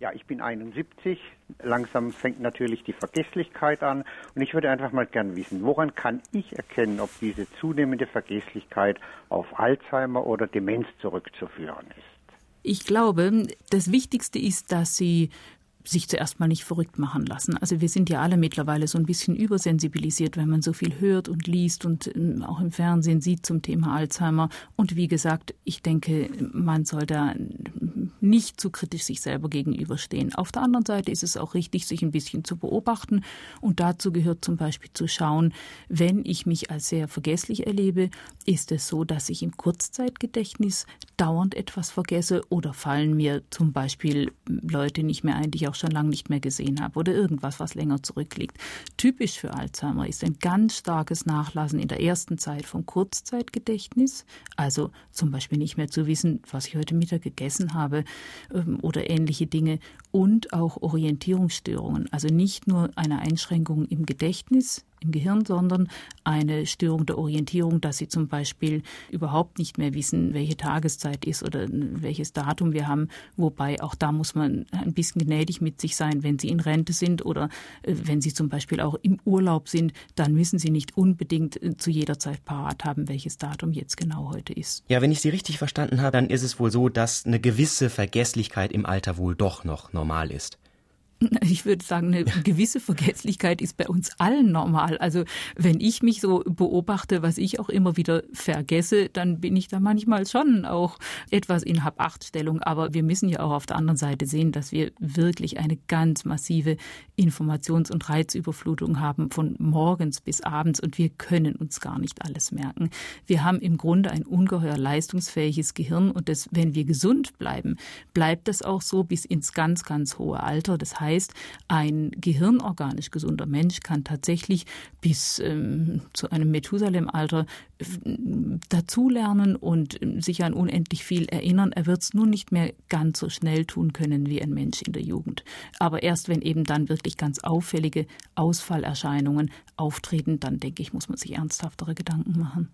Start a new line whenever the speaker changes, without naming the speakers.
Ja, ich bin 71. Langsam fängt natürlich die Vergesslichkeit an. Und ich würde einfach mal gern wissen, woran kann ich erkennen, ob diese zunehmende Vergesslichkeit auf Alzheimer oder Demenz zurückzuführen ist?
Ich glaube, das Wichtigste ist, dass Sie sich zuerst mal nicht verrückt machen lassen. Also wir sind ja alle mittlerweile so ein bisschen übersensibilisiert, wenn man so viel hört und liest und ähm, auch im Fernsehen sieht zum Thema Alzheimer. Und wie gesagt, ich denke, man soll da nicht zu kritisch sich selber gegenüberstehen. Auf der anderen Seite ist es auch richtig, sich ein bisschen zu beobachten. Und dazu gehört zum Beispiel zu schauen, wenn ich mich als sehr vergesslich erlebe, ist es so, dass ich im Kurzzeitgedächtnis dauernd etwas vergesse oder fallen mir zum Beispiel Leute nicht mehr ein, die ich auch schon lange nicht mehr gesehen habe oder irgendwas, was länger zurückliegt. Typisch für Alzheimer ist ein ganz starkes Nachlassen in der ersten Zeit vom Kurzzeitgedächtnis, also zum Beispiel nicht mehr zu wissen, was ich heute Mittag gegessen habe oder ähnliche Dinge und auch Orientierungsstörungen, also nicht nur eine Einschränkung im Gedächtnis, im Gehirn, sondern eine Störung der Orientierung, dass sie zum Beispiel überhaupt nicht mehr wissen, welche Tageszeit ist oder welches Datum wir haben. Wobei auch da muss man ein bisschen gnädig mit sich sein, wenn sie in Rente sind oder äh, wenn sie zum Beispiel auch im Urlaub sind, dann müssen sie nicht unbedingt äh, zu jeder Zeit parat haben, welches Datum jetzt genau heute ist.
Ja, wenn ich Sie richtig verstanden habe, dann ist es wohl so, dass eine gewisse Vergesslichkeit im Alter wohl doch noch normal ist.
Ich würde sagen, eine gewisse Vergesslichkeit ist bei uns allen normal. Also wenn ich mich so beobachte, was ich auch immer wieder vergesse, dann bin ich da manchmal schon auch etwas in Hab-Acht-Stellung. Aber wir müssen ja auch auf der anderen Seite sehen, dass wir wirklich eine ganz massive Informations- und Reizüberflutung haben von morgens bis abends und wir können uns gar nicht alles merken. Wir haben im Grunde ein ungeheuer leistungsfähiges Gehirn und das, wenn wir gesund bleiben, bleibt das auch so bis ins ganz, ganz hohe Alter. Das heißt, heißt, ein gehirnorganisch gesunder Mensch kann tatsächlich bis ähm, zu einem Methusalem-Alter dazulernen und äh, sich an unendlich viel erinnern. Er wird es nur nicht mehr ganz so schnell tun können wie ein Mensch in der Jugend. Aber erst wenn eben dann wirklich ganz auffällige Ausfallerscheinungen auftreten, dann denke ich, muss man sich ernsthaftere Gedanken machen.